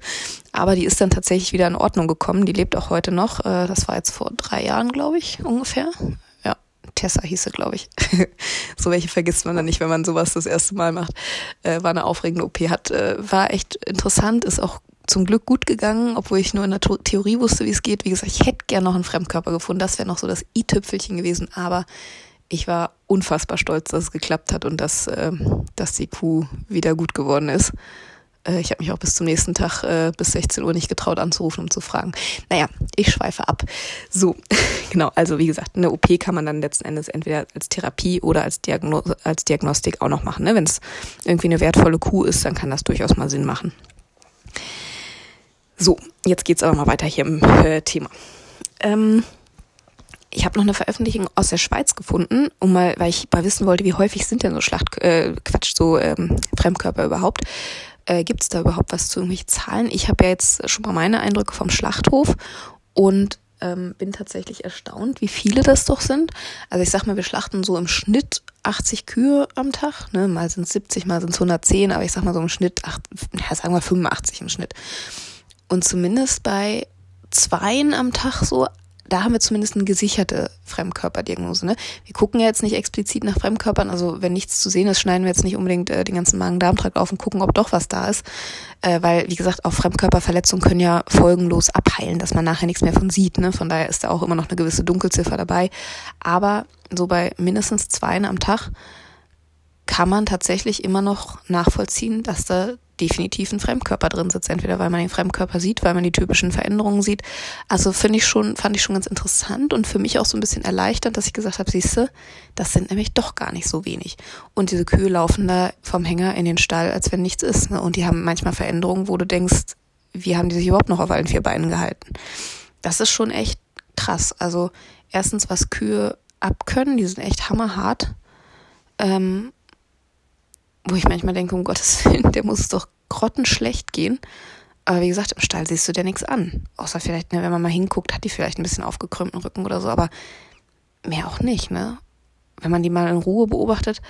Aber die ist dann tatsächlich wieder in Ordnung gekommen. Die lebt auch heute noch. Äh, das war jetzt vor drei Jahren, glaube ich, ungefähr. Ja, Tessa hieß sie, glaube ich. [LAUGHS] so welche vergisst man dann nicht, wenn man sowas das erste Mal macht. Äh, war eine aufregende OP, hat, äh, war echt interessant, ist auch zum Glück gut gegangen, obwohl ich nur in der Theorie wusste, wie es geht. Wie gesagt, ich hätte gern noch einen Fremdkörper gefunden. Das wäre noch so das i-Tüpfelchen gewesen. Aber ich war unfassbar stolz, dass es geklappt hat und dass, äh, dass die Kuh wieder gut geworden ist. Äh, ich habe mich auch bis zum nächsten Tag äh, bis 16 Uhr nicht getraut anzurufen, um zu fragen. Naja, ich schweife ab. So, [LAUGHS] genau, also wie gesagt, eine OP kann man dann letzten Endes entweder als Therapie oder als, Diagno als Diagnostik auch noch machen. Ne? Wenn es irgendwie eine wertvolle Kuh ist, dann kann das durchaus mal Sinn machen. So, jetzt geht's aber mal weiter hier im äh, Thema. Ähm, ich habe noch eine Veröffentlichung aus der Schweiz gefunden, um mal, weil ich mal wissen wollte, wie häufig sind denn so Schlacht, äh, Quatsch, so ähm, Fremdkörper überhaupt. Äh, Gibt es da überhaupt was zu irgendwelchen Zahlen? Ich habe ja jetzt schon mal meine Eindrücke vom Schlachthof und ähm, bin tatsächlich erstaunt, wie viele das doch sind. Also ich sag mal, wir schlachten so im Schnitt 80 Kühe am Tag. Ne? Mal sind es 70, mal sind es 110, aber ich sag mal so im Schnitt, acht, ja, sagen wir 85 im Schnitt. Und zumindest bei zweien am Tag so da haben wir zumindest eine gesicherte Fremdkörperdiagnose. Ne? Wir gucken ja jetzt nicht explizit nach Fremdkörpern, also wenn nichts zu sehen ist, schneiden wir jetzt nicht unbedingt äh, den ganzen Magen-Darm-Trakt auf und gucken, ob doch was da ist. Äh, weil, wie gesagt, auch Fremdkörperverletzungen können ja folgenlos abheilen, dass man nachher nichts mehr von sieht. Ne? Von daher ist da auch immer noch eine gewisse Dunkelziffer dabei. Aber so bei mindestens zwei am Tag kann man tatsächlich immer noch nachvollziehen, dass da definitiv ein Fremdkörper drin sitzt. Entweder weil man den Fremdkörper sieht, weil man die typischen Veränderungen sieht. Also finde ich schon, fand ich schon ganz interessant und für mich auch so ein bisschen erleichternd, dass ich gesagt habe, siehste, das sind nämlich doch gar nicht so wenig. Und diese Kühe laufen da vom Hänger in den Stall, als wenn nichts ist. Ne? Und die haben manchmal Veränderungen, wo du denkst, wie haben die sich überhaupt noch auf allen vier Beinen gehalten? Das ist schon echt krass. Also erstens, was Kühe abkönnen, die sind echt hammerhart. Ähm, wo ich manchmal denke, um Gottes [LAUGHS] Willen, der muss doch grottenschlecht gehen. Aber wie gesagt, im Stall siehst du dir nichts an. Außer vielleicht, ne, wenn man mal hinguckt, hat die vielleicht ein bisschen aufgekrümmten Rücken oder so, aber mehr auch nicht, ne? Wenn man die mal in Ruhe beobachtet,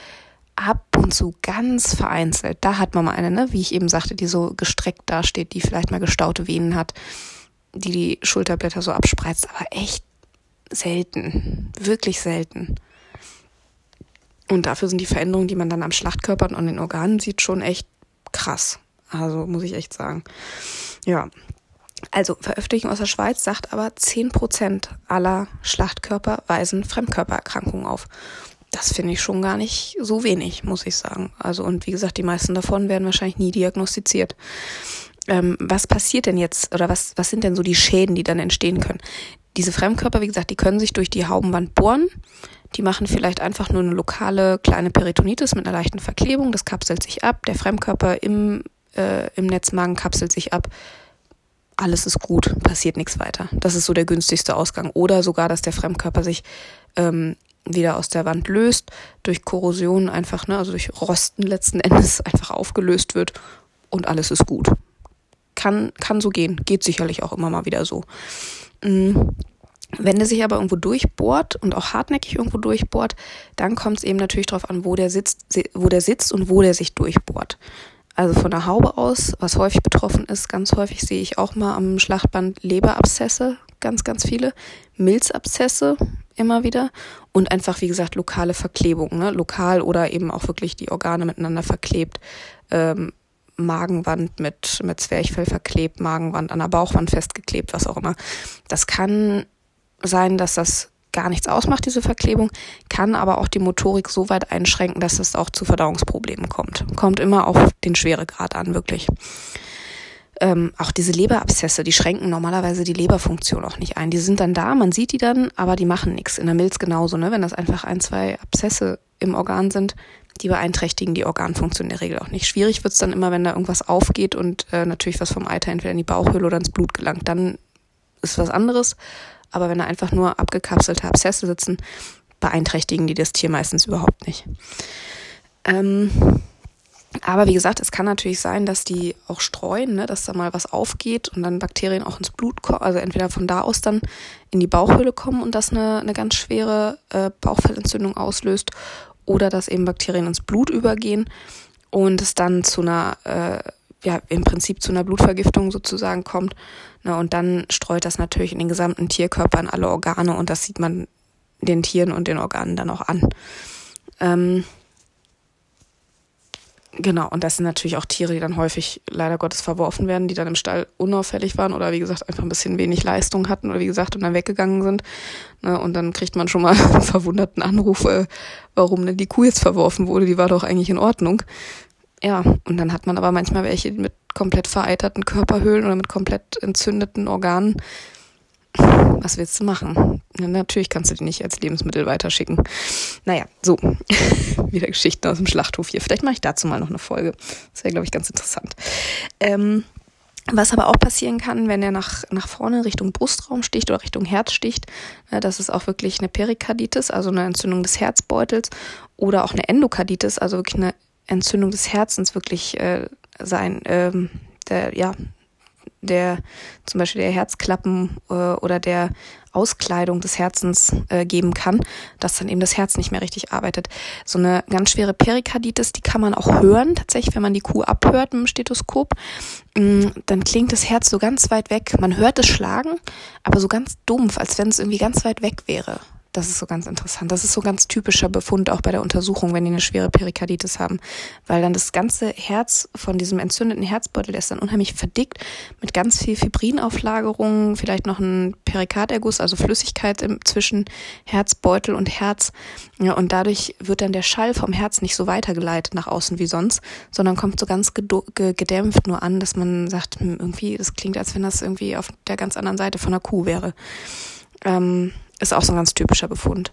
ab und zu ganz vereinzelt, da hat man mal eine, ne, wie ich eben sagte, die so gestreckt dasteht, die vielleicht mal gestaute Venen hat, die die Schulterblätter so abspreizt, aber echt selten, wirklich selten. Und dafür sind die Veränderungen, die man dann am Schlachtkörper und an den Organen sieht, schon echt krass. Also muss ich echt sagen. Ja. Also, Veröffentlichung aus der Schweiz sagt aber, 10% aller Schlachtkörper weisen Fremdkörpererkrankungen auf. Das finde ich schon gar nicht so wenig, muss ich sagen. Also, und wie gesagt, die meisten davon werden wahrscheinlich nie diagnostiziert. Ähm, was passiert denn jetzt oder was, was sind denn so die Schäden, die dann entstehen können? Diese Fremdkörper, wie gesagt, die können sich durch die Haubenwand bohren. Die machen vielleicht einfach nur eine lokale kleine Peritonitis mit einer leichten Verklebung. Das kapselt sich ab. Der Fremdkörper im, äh, im Netzmagen kapselt sich ab. Alles ist gut, passiert nichts weiter. Das ist so der günstigste Ausgang. Oder sogar, dass der Fremdkörper sich ähm, wieder aus der Wand löst, durch Korrosion einfach, ne, also durch Rosten letzten [LAUGHS] Endes einfach aufgelöst wird und alles ist gut. Kann, kann so gehen, geht sicherlich auch immer mal wieder so. Mhm. Wenn der sich aber irgendwo durchbohrt und auch hartnäckig irgendwo durchbohrt, dann kommt es eben natürlich darauf an, wo der sitzt, wo der sitzt und wo der sich durchbohrt. Also von der Haube aus, was häufig betroffen ist, ganz häufig sehe ich auch mal am Schlachtband Leberabszesse, ganz, ganz viele, Milzabszesse immer wieder und einfach, wie gesagt, lokale Verklebung, ne? lokal oder eben auch wirklich die Organe miteinander verklebt, ähm, Magenwand mit, mit Zwerchfell verklebt, Magenwand an der Bauchwand festgeklebt, was auch immer. Das kann sein, dass das gar nichts ausmacht, diese Verklebung, kann aber auch die Motorik so weit einschränken, dass es auch zu Verdauungsproblemen kommt. Kommt immer auf den Schweregrad an, wirklich. Ähm, auch diese Leberabszesse, die schränken normalerweise die Leberfunktion auch nicht ein. Die sind dann da, man sieht die dann, aber die machen nichts. In der Milz genauso, ne? Wenn das einfach ein, zwei Abszesse im Organ sind, die beeinträchtigen die Organfunktion in der Regel auch nicht. Schwierig wird's dann immer, wenn da irgendwas aufgeht und äh, natürlich was vom Eiter entweder in die Bauchhöhle oder ins Blut gelangt. Dann ist was anderes. Aber wenn da einfach nur abgekapselte Abszesse sitzen, beeinträchtigen die das Tier meistens überhaupt nicht. Ähm, aber wie gesagt, es kann natürlich sein, dass die auch streuen, ne, dass da mal was aufgeht und dann Bakterien auch ins Blut kommen, also entweder von da aus dann in die Bauchhöhle kommen und das eine, eine ganz schwere äh, Bauchfellentzündung auslöst oder dass eben Bakterien ins Blut übergehen und es dann zu einer, äh, ja, im Prinzip zu einer Blutvergiftung sozusagen kommt. Ne, und dann streut das natürlich in den gesamten Tierkörper in alle Organe und das sieht man den Tieren und den Organen dann auch an. Ähm, Genau, und das sind natürlich auch Tiere, die dann häufig leider Gottes verworfen werden, die dann im Stall unauffällig waren oder wie gesagt einfach ein bisschen wenig Leistung hatten oder wie gesagt und dann weggegangen sind. Ne, und dann kriegt man schon mal [LAUGHS] einen verwunderten Anruf, äh, warum denn die Kuh jetzt verworfen wurde, die war doch eigentlich in Ordnung. Ja, und dann hat man aber manchmal welche mit komplett vereiterten Körperhöhlen oder mit komplett entzündeten Organen, was willst du machen? Ja, natürlich kannst du die nicht als Lebensmittel weiterschicken. Naja, so. [LAUGHS] Wieder Geschichten aus dem Schlachthof hier. Vielleicht mache ich dazu mal noch eine Folge. Das wäre, glaube ich, ganz interessant. Ähm, was aber auch passieren kann, wenn er nach, nach vorne Richtung Brustraum sticht oder Richtung Herz sticht, ne, das ist auch wirklich eine Perikarditis, also eine Entzündung des Herzbeutels oder auch eine Endokarditis, also wirklich eine Entzündung des Herzens wirklich äh, sein, ähm, der, ja, der zum Beispiel der Herzklappen äh, oder der Auskleidung des Herzens äh, geben kann, dass dann eben das Herz nicht mehr richtig arbeitet. So eine ganz schwere Perikarditis, die kann man auch hören, tatsächlich, wenn man die Kuh abhört mit dem Stethoskop, mh, dann klingt das Herz so ganz weit weg. Man hört es schlagen, aber so ganz dumpf, als wenn es irgendwie ganz weit weg wäre. Das ist so ganz interessant. Das ist so ganz typischer Befund auch bei der Untersuchung, wenn die eine schwere Perikarditis haben, weil dann das ganze Herz von diesem entzündeten Herzbeutel, der ist dann unheimlich verdickt mit ganz viel Fibrinauflagerungen, vielleicht noch ein Perikarderguss, also Flüssigkeit im, zwischen Herzbeutel und Herz. Ja, und dadurch wird dann der Schall vom Herz nicht so weitergeleitet nach außen wie sonst, sondern kommt so ganz gedämpft nur an, dass man sagt, hm, irgendwie, das klingt, als wenn das irgendwie auf der ganz anderen Seite von der Kuh wäre. Ähm, ist auch so ein ganz typischer Befund.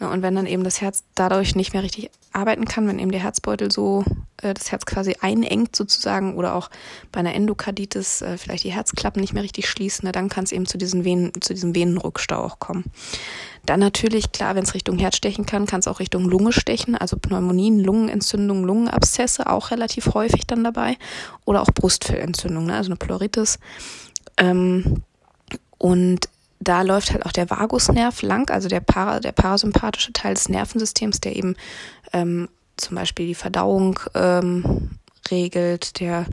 Ne, und wenn dann eben das Herz dadurch nicht mehr richtig arbeiten kann, wenn eben der Herzbeutel so äh, das Herz quasi einengt sozusagen oder auch bei einer Endokarditis äh, vielleicht die Herzklappen nicht mehr richtig schließen, ne, dann kann es eben zu, diesen Venen, zu diesem Venenrückstau auch kommen. Dann natürlich, klar, wenn es Richtung Herz stechen kann, kann es auch Richtung Lunge stechen, also Pneumonien, Lungenentzündungen, Lungenabszesse auch relativ häufig dann dabei oder auch Brustfellentzündung, ne, also eine Pleuritis. Ähm, und da läuft halt auch der Vagusnerv lang, also der, para, der parasympathische Teil des Nervensystems, der eben ähm, zum Beispiel die Verdauung ähm, regelt, der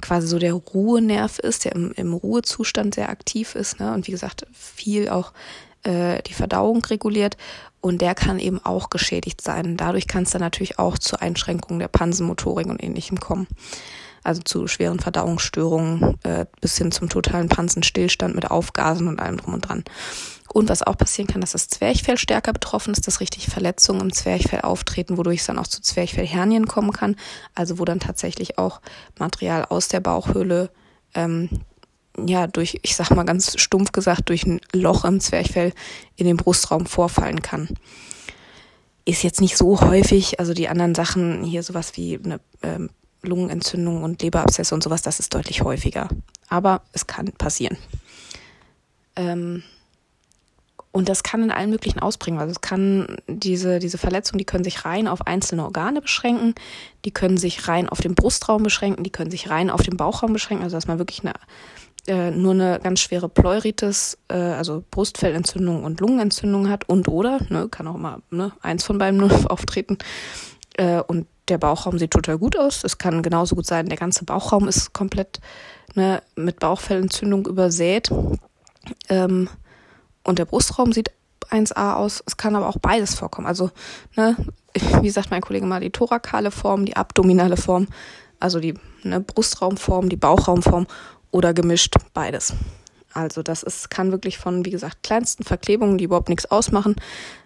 quasi so der Ruhenerv ist, der im, im Ruhezustand sehr aktiv ist ne? und wie gesagt viel auch äh, die Verdauung reguliert und der kann eben auch geschädigt sein. Dadurch kann es dann natürlich auch zur Einschränkung der Pansenmotorik und ähnlichem kommen also zu schweren Verdauungsstörungen äh, bis hin zum totalen Pansenstillstand mit Aufgasen und allem drum und dran. Und was auch passieren kann, dass das Zwerchfell stärker betroffen ist, dass richtig Verletzungen im Zwerchfell auftreten, wodurch es dann auch zu Zwerchfellhernien kommen kann. Also wo dann tatsächlich auch Material aus der Bauchhöhle ähm, ja, durch, ich sag mal ganz stumpf gesagt, durch ein Loch im Zwerchfell in den Brustraum vorfallen kann. Ist jetzt nicht so häufig, also die anderen Sachen, hier sowas wie eine ähm, Lungenentzündung und Leberabszesse und sowas, das ist deutlich häufiger. Aber es kann passieren. Ähm, und das kann in allen möglichen Ausprägungen. Also es kann diese, diese Verletzungen, die können sich rein auf einzelne Organe beschränken, die können sich rein auf den Brustraum beschränken, die können sich rein auf den Bauchraum beschränken, also dass man wirklich eine, äh, nur eine ganz schwere Pleuritis, äh, also Brustfellentzündung und Lungenentzündung hat und oder, ne, kann auch immer ne, eins von beiden nur [LAUGHS] auftreten. Äh, und der Bauchraum sieht total gut aus. Es kann genauso gut sein, der ganze Bauchraum ist komplett ne, mit Bauchfellentzündung übersät. Ähm, und der Brustraum sieht 1A aus. Es kann aber auch beides vorkommen. Also, ne, [LAUGHS] wie sagt mein Kollege mal, die thorakale Form, die abdominale Form, also die ne, Brustraumform, die Bauchraumform oder gemischt beides. Also das ist, kann wirklich von, wie gesagt, kleinsten Verklebungen, die überhaupt nichts ausmachen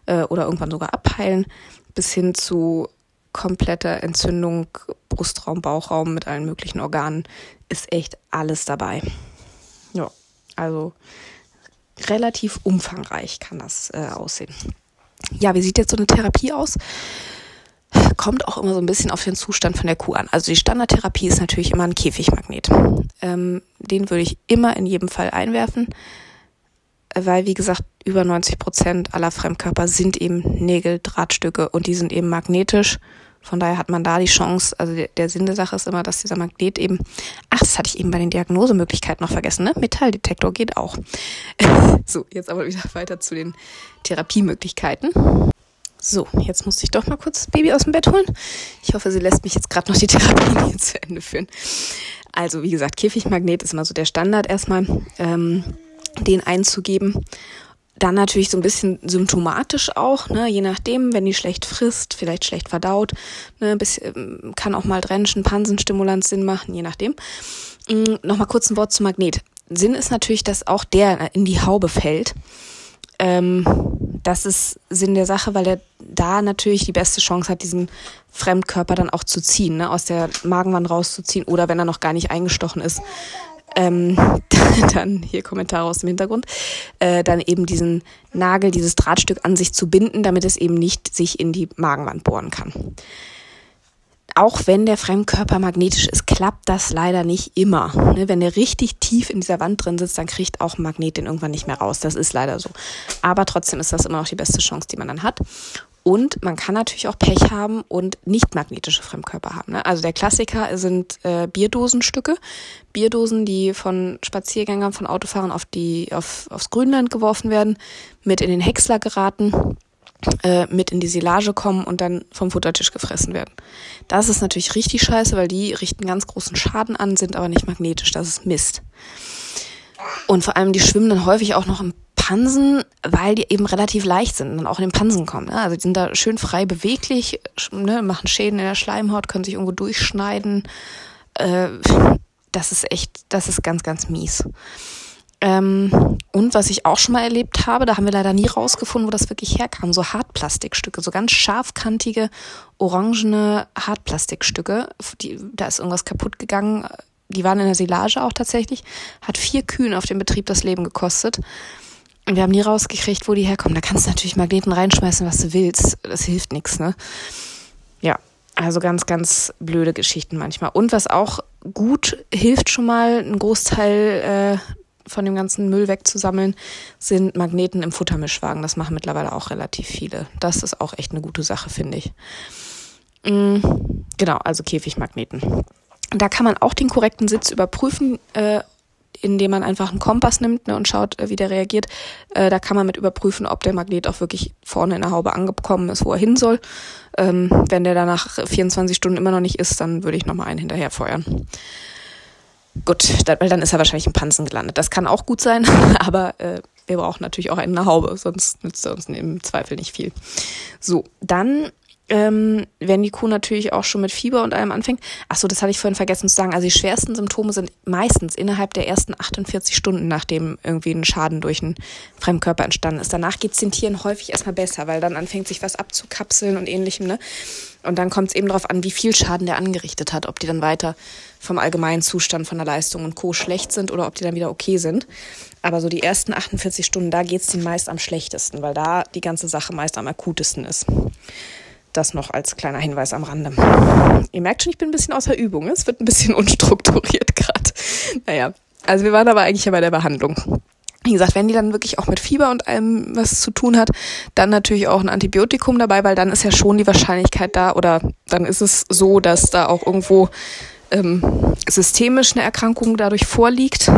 äh, oder irgendwann sogar abheilen, bis hin zu komplette Entzündung, Brustraum, Bauchraum mit allen möglichen Organen, ist echt alles dabei. Ja, also relativ umfangreich kann das äh, aussehen. Ja, wie sieht jetzt so eine Therapie aus? Kommt auch immer so ein bisschen auf den Zustand von der Kuh an. Also die Standardtherapie ist natürlich immer ein Käfigmagnet. Ähm, den würde ich immer in jedem Fall einwerfen, weil wie gesagt, über 90 Prozent aller Fremdkörper sind eben Nägel, Drahtstücke und die sind eben magnetisch von daher hat man da die Chance, also der, der Sinn der Sache ist immer, dass dieser Magnet eben, ach, das hatte ich eben bei den Diagnosemöglichkeiten noch vergessen, ne? Metalldetektor geht auch. [LAUGHS] so, jetzt aber wieder weiter zu den Therapiemöglichkeiten. So, jetzt musste ich doch mal kurz das Baby aus dem Bett holen. Ich hoffe, sie lässt mich jetzt gerade noch die [LAUGHS] Therapie zu Ende führen. Also, wie gesagt, Käfigmagnet ist immer so der Standard erstmal, ähm, den einzugeben dann natürlich so ein bisschen symptomatisch auch, ne, je nachdem, wenn die schlecht frisst, vielleicht schlecht verdaut, ne, bis, ähm, kann auch mal Drenchen, Pansenstimulanz Sinn machen, je nachdem. Mhm, Nochmal kurz ein Wort zum Magnet. Sinn ist natürlich, dass auch der in die Haube fällt. Ähm, das ist Sinn der Sache, weil er da natürlich die beste Chance hat, diesen Fremdkörper dann auch zu ziehen, ne, aus der Magenwand rauszuziehen oder wenn er noch gar nicht eingestochen ist, ähm, [LAUGHS] dann hier Kommentare aus dem Hintergrund, äh, dann eben diesen Nagel, dieses Drahtstück an sich zu binden, damit es eben nicht sich in die Magenwand bohren kann. Auch wenn der Fremdkörper magnetisch ist, klappt das leider nicht immer. Ne, wenn der richtig tief in dieser Wand drin sitzt, dann kriegt auch ein Magnet den irgendwann nicht mehr raus. Das ist leider so. Aber trotzdem ist das immer noch die beste Chance, die man dann hat. Und man kann natürlich auch Pech haben und nicht magnetische Fremdkörper haben. Ne? Also der Klassiker sind äh, Bierdosenstücke. Bierdosen, die von Spaziergängern, von Autofahrern auf die, auf, aufs Grünland geworfen werden, mit in den Häcksler geraten, äh, mit in die Silage kommen und dann vom Futtertisch gefressen werden. Das ist natürlich richtig scheiße, weil die richten ganz großen Schaden an, sind aber nicht magnetisch. Das ist Mist. Und vor allem, die schwimmen dann häufig auch noch im Pansen, weil die eben relativ leicht sind und auch in den Pansen kommen. Also die sind da schön frei beweglich, ne? machen Schäden in der Schleimhaut, können sich irgendwo durchschneiden. Äh, das ist echt, das ist ganz, ganz mies. Ähm, und was ich auch schon mal erlebt habe, da haben wir leider nie rausgefunden, wo das wirklich herkam, so Hartplastikstücke, so ganz scharfkantige, orangene Hartplastikstücke. Die, da ist irgendwas kaputt gegangen. Die waren in der Silage auch tatsächlich. Hat vier Kühen auf dem Betrieb das Leben gekostet. Und wir haben nie rausgekriegt, wo die herkommen. Da kannst du natürlich Magneten reinschmeißen, was du willst. Das hilft nichts, ne? Ja, also ganz, ganz blöde Geschichten manchmal. Und was auch gut hilft schon mal, einen Großteil äh, von dem ganzen Müll wegzusammeln, sind Magneten im Futtermischwagen. Das machen mittlerweile auch relativ viele. Das ist auch echt eine gute Sache, finde ich. Mhm, genau, also Käfigmagneten. Da kann man auch den korrekten Sitz überprüfen, äh, indem man einfach einen Kompass nimmt ne, und schaut, äh, wie der reagiert. Äh, da kann man mit überprüfen, ob der Magnet auch wirklich vorne in der Haube angekommen ist, wo er hin soll. Ähm, wenn der danach 24 Stunden immer noch nicht ist, dann würde ich nochmal einen hinterher feuern. Gut, da, weil dann ist er wahrscheinlich im Pansen gelandet. Das kann auch gut sein, [LAUGHS] aber äh, wir brauchen natürlich auch einen in der Haube, sonst nützt er uns im Zweifel nicht viel. So, dann ähm, wenn die Kuh natürlich auch schon mit Fieber und allem anfängt. Ach so, das hatte ich vorhin vergessen zu sagen. Also die schwersten Symptome sind meistens innerhalb der ersten 48 Stunden, nachdem irgendwie ein Schaden durch einen Fremdkörper entstanden ist. Danach geht's den Tieren häufig erstmal besser, weil dann anfängt sich was abzukapseln und ähnlichem. Ne? Und dann kommt es eben darauf an, wie viel Schaden der angerichtet hat, ob die dann weiter vom allgemeinen Zustand von der Leistung und Co. schlecht sind oder ob die dann wieder okay sind. Aber so die ersten 48 Stunden, da geht's denen meist am schlechtesten, weil da die ganze Sache meist am akutesten ist. Das noch als kleiner Hinweis am Rande. Ihr merkt schon, ich bin ein bisschen außer Übung. Es wird ein bisschen [LAUGHS] unstrukturiert gerade. Naja, also wir waren aber eigentlich ja bei der Behandlung. Wie gesagt, wenn die dann wirklich auch mit Fieber und allem was zu tun hat, dann natürlich auch ein Antibiotikum dabei, weil dann ist ja schon die Wahrscheinlichkeit da oder dann ist es so, dass da auch irgendwo ähm, systemisch eine Erkrankung dadurch vorliegt.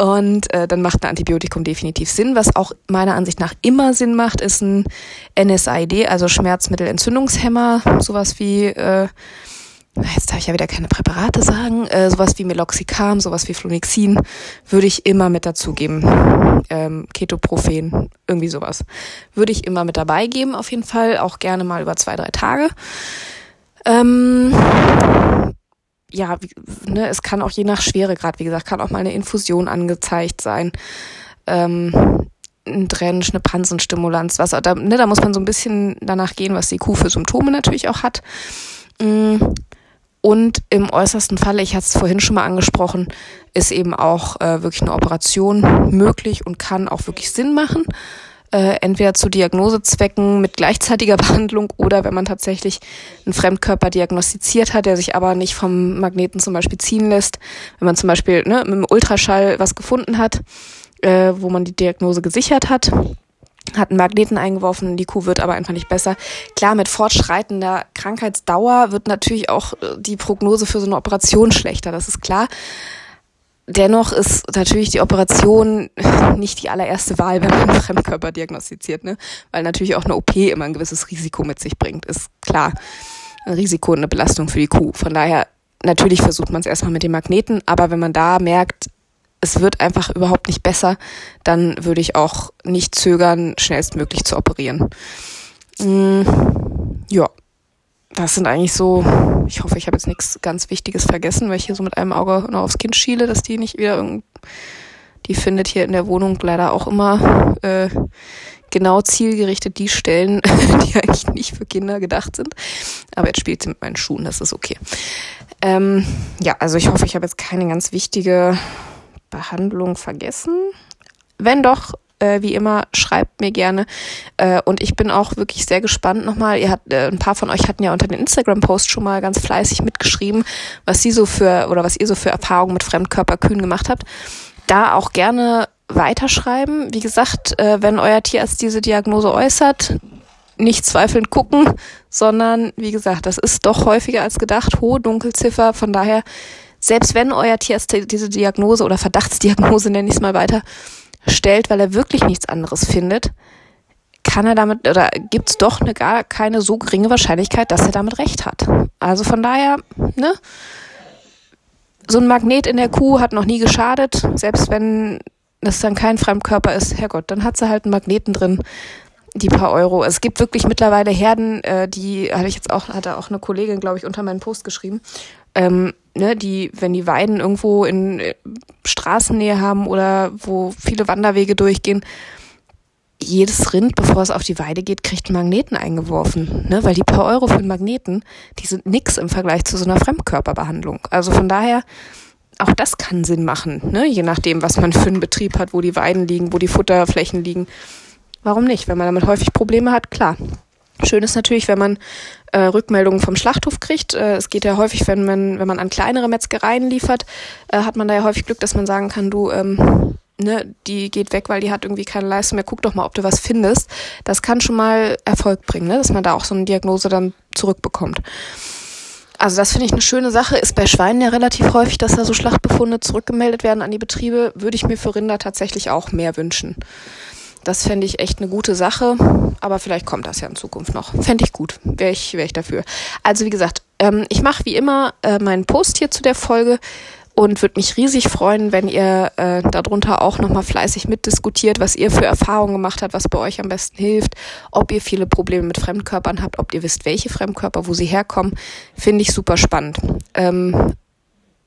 Und äh, dann macht ein Antibiotikum definitiv Sinn. Was auch meiner Ansicht nach immer Sinn macht, ist ein NSAID, also Schmerzmittelentzündungshemmer, sowas wie, äh, jetzt darf ich ja wieder keine Präparate sagen, äh, sowas wie Meloxicam, sowas wie Flonixin, würde ich immer mit dazugeben. Ähm, Ketoprofen, irgendwie sowas. Würde ich immer mit dabei geben, auf jeden Fall, auch gerne mal über zwei, drei Tage. Ähm, ja, wie, ne, es kann auch je nach Schweregrad, wie gesagt, kann auch mal eine Infusion angezeigt sein. Ähm, ein Drench, eine Pansenstimulanz, was da, ne, da muss man so ein bisschen danach gehen, was die Kuh für Symptome natürlich auch hat. Mm, und im äußersten Falle, ich hatte es vorhin schon mal angesprochen, ist eben auch äh, wirklich eine Operation möglich und kann auch wirklich Sinn machen äh, entweder zu Diagnosezwecken mit gleichzeitiger [LAUGHS] Behandlung oder wenn man tatsächlich einen Fremdkörper diagnostiziert hat, der sich aber nicht vom Magneten zum Beispiel ziehen lässt. Wenn man zum Beispiel ne, mit dem Ultraschall was gefunden hat, äh, wo man die Diagnose gesichert hat, hat einen Magneten eingeworfen, die Kuh wird aber einfach nicht besser. Klar, mit fortschreitender Krankheitsdauer wird natürlich auch äh, die Prognose für so eine Operation schlechter, das ist klar. Dennoch ist natürlich die Operation [LAUGHS] nicht die allererste Wahl, wenn man einen Fremdkörper diagnostiziert, ne? Weil natürlich auch eine OP immer ein gewisses Risiko mit sich bringt, ist klar. Ein Risiko und eine Belastung für die Kuh. Von daher, natürlich versucht man es erstmal mit dem Magneten, aber wenn man da merkt, es wird einfach überhaupt nicht besser, dann würde ich auch nicht zögern, schnellstmöglich zu operieren. Mm, ja, das sind eigentlich so, ich hoffe, ich habe jetzt nichts ganz Wichtiges vergessen, weil ich hier so mit einem Auge noch aufs Kind schiele, dass die nicht wieder irgend, die findet hier in der Wohnung leider auch immer äh, genau zielgerichtet die Stellen, [LAUGHS] die eigentlich nicht für Kinder gedacht sind. Aber jetzt spielt sie mit meinen Schuhen, das ist okay. Ähm, ja, also ich hoffe, ich habe jetzt keine ganz wichtige Behandlung vergessen. Wenn doch, äh, wie immer, schreibt mir gerne. Äh, und ich bin auch wirklich sehr gespannt nochmal. Ihr habt, äh, ein paar von euch hatten ja unter den Instagram-Post schon mal ganz fleißig mitgeschrieben, was sie so für oder was ihr so für Erfahrungen mit Fremdkörperkühen gemacht habt. Da auch gerne weiterschreiben. Wie gesagt, äh, wenn euer Tierarzt diese Diagnose äußert, nicht zweifelnd gucken, sondern wie gesagt, das ist doch häufiger als gedacht, hohe Dunkelziffer. Von daher, selbst wenn euer Tierarzt diese Diagnose oder Verdachtsdiagnose, [LAUGHS] nenne ich es mal weiter, stellt, weil er wirklich nichts anderes findet, kann er damit oder gibt es doch eine gar keine so geringe Wahrscheinlichkeit, dass er damit recht hat. Also von daher, ne? So ein Magnet in der Kuh hat noch nie geschadet, selbst wenn das dann kein Fremdkörper ist, Herrgott, dann hat sie halt einen Magneten drin, die paar Euro. Es gibt wirklich mittlerweile Herden, äh, die hatte ich jetzt auch, hatte auch eine Kollegin, glaube ich, unter meinen Post geschrieben, ähm, ne, die, wenn die Weiden irgendwo in äh, Straßennähe haben oder wo viele Wanderwege durchgehen, jedes Rind, bevor es auf die Weide geht, kriegt einen Magneten eingeworfen, ne? weil die paar Euro für einen Magneten, die sind nix im Vergleich zu so einer Fremdkörperbehandlung. Also von daher, auch das kann Sinn machen, ne? je nachdem, was man für einen Betrieb hat, wo die Weiden liegen, wo die Futterflächen liegen. Warum nicht? Wenn man damit häufig Probleme hat, klar. Schön ist natürlich, wenn man äh, Rückmeldungen vom Schlachthof kriegt. Äh, es geht ja häufig, wenn man, wenn man an kleinere Metzgereien liefert, äh, hat man da ja häufig Glück, dass man sagen kann, du, ähm, ne, die geht weg, weil die hat irgendwie keine Leistung mehr. Guck doch mal, ob du was findest. Das kann schon mal Erfolg bringen, ne? dass man da auch so eine Diagnose dann zurückbekommt. Also das finde ich eine schöne Sache. Ist bei Schweinen ja relativ häufig, dass da so Schlachtbefunde zurückgemeldet werden an die Betriebe. Würde ich mir für Rinder tatsächlich auch mehr wünschen. Das fände ich echt eine gute Sache, aber vielleicht kommt das ja in Zukunft noch. Fände ich gut, wäre ich, wär ich dafür. Also wie gesagt, ähm, ich mache wie immer äh, meinen Post hier zu der Folge und würde mich riesig freuen, wenn ihr äh, darunter auch nochmal fleißig mitdiskutiert, was ihr für Erfahrungen gemacht habt, was bei euch am besten hilft, ob ihr viele Probleme mit Fremdkörpern habt, ob ihr wisst, welche Fremdkörper, wo sie herkommen, finde ich super spannend. Ähm,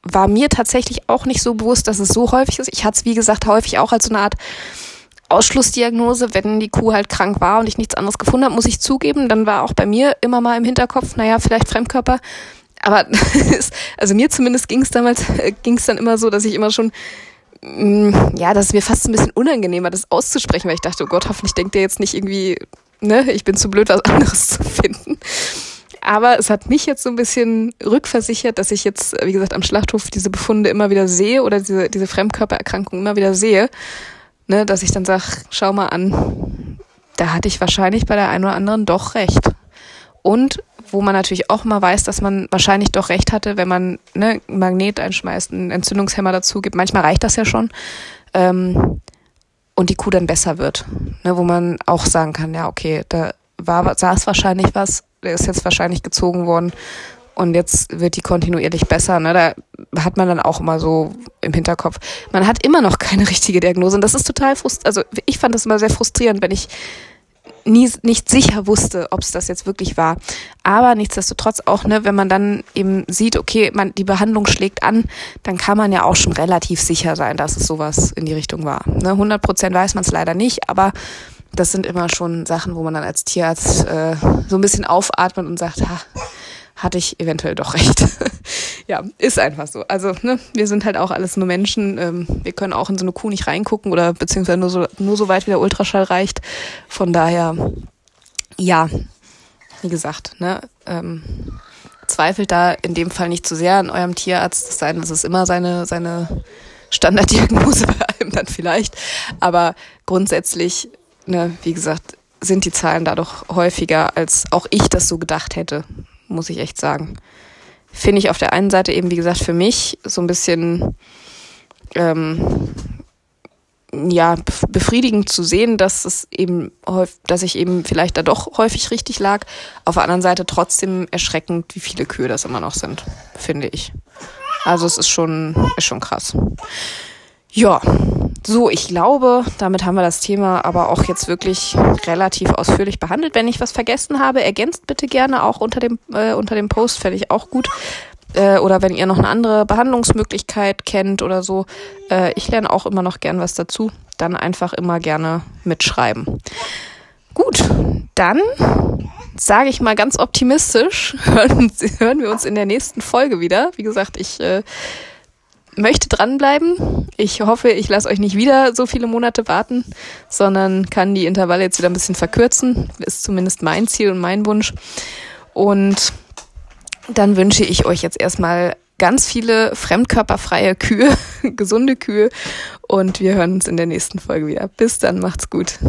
war mir tatsächlich auch nicht so bewusst, dass es so häufig ist. Ich hatte es, wie gesagt, häufig auch als so eine Art Ausschlussdiagnose, wenn die Kuh halt krank war und ich nichts anderes gefunden habe, muss ich zugeben. Dann war auch bei mir immer mal im Hinterkopf, naja, vielleicht Fremdkörper. Aber [LAUGHS] also mir zumindest ging es damals, ging es dann immer so, dass ich immer schon, mm, ja, dass es mir fast ein bisschen unangenehm war, das auszusprechen, weil ich dachte, oh Gott, hoffentlich denkt der jetzt nicht irgendwie, ne, ich bin zu blöd, was [LAUGHS] anderes zu finden. Aber es hat mich jetzt so ein bisschen rückversichert, dass ich jetzt, wie gesagt, am Schlachthof diese Befunde immer wieder sehe oder diese, diese Fremdkörpererkrankung immer wieder sehe ne, dass ich dann sage, schau mal an, da hatte ich wahrscheinlich bei der einen oder anderen doch recht. Und wo man natürlich auch mal weiß, dass man wahrscheinlich doch recht hatte, wenn man ne, ein Magnet einschmeißt, einen Entzündungshemmer dazu gibt. Manchmal reicht das ja schon. Ähm, und die Kuh dann besser wird. Ne, wo man auch sagen kann, ja, okay, da war, saß wahrscheinlich was, der ist jetzt wahrscheinlich gezogen worden und jetzt wird die kontinuierlich besser. Ne? Da hat man dann auch immer so im Hinterkopf. Man hat immer noch keine [LAUGHS] richtige Diagnose und das ist total frustrierend. Also ich fand das immer sehr frustrierend, wenn ich nie nicht sicher wusste, ob es das jetzt wirklich war. Aber nichtsdestotrotz auch, ne, wenn man dann eben sieht, okay, man die Behandlung schlägt an, dann kann man ja auch schon relativ sicher sein, dass es sowas in die Richtung war. Ne, 100 Prozent weiß man es leider nicht, aber das sind immer schon Sachen, wo man dann als Tierarzt äh, so ein bisschen aufatmet und sagt, ha, hatte ich eventuell doch recht. [LAUGHS] ja, ist einfach so. Also, ne, wir sind halt auch alles nur Menschen. Ähm, wir können auch in so eine Kuh nicht reingucken oder beziehungsweise nur so, nur so weit, wie der Ultraschall reicht. Von daher, ja, wie gesagt, ne, ähm, zweifelt da in dem Fall nicht zu sehr an eurem Tierarzt. Es sei denn, es ist immer seine, seine Standarddiagnose [LAUGHS] bei allem dann vielleicht. Aber grundsätzlich, ne, wie gesagt, sind die Zahlen dadurch häufiger, als auch ich das so gedacht hätte muss ich echt sagen. Finde ich auf der einen Seite eben, wie gesagt, für mich so ein bisschen ähm, ja, befriedigend zu sehen, dass es eben dass ich eben vielleicht da doch häufig richtig lag. Auf der anderen Seite trotzdem erschreckend, wie viele Kühe das immer noch sind, finde ich. Also es ist schon, ist schon krass. Ja, so, ich glaube, damit haben wir das Thema aber auch jetzt wirklich relativ ausführlich behandelt. Wenn ich was vergessen habe, ergänzt bitte gerne auch unter dem, äh, unter dem Post, fände ich auch gut. Äh, oder wenn ihr noch eine andere Behandlungsmöglichkeit kennt oder so. Äh, ich lerne auch immer noch gern was dazu. Dann einfach immer gerne mitschreiben. Gut, dann sage ich mal ganz optimistisch, [LAUGHS] hören, hören wir uns in der nächsten Folge wieder. Wie gesagt, ich äh, möchte dranbleiben. Ich hoffe, ich lasse euch nicht wieder so viele Monate warten, sondern kann die Intervalle jetzt wieder ein bisschen verkürzen. Ist zumindest mein Ziel und mein Wunsch. Und dann wünsche ich euch jetzt erstmal ganz viele fremdkörperfreie Kühe, [LAUGHS] gesunde Kühe und wir hören uns in der nächsten Folge wieder. Bis dann, macht's gut.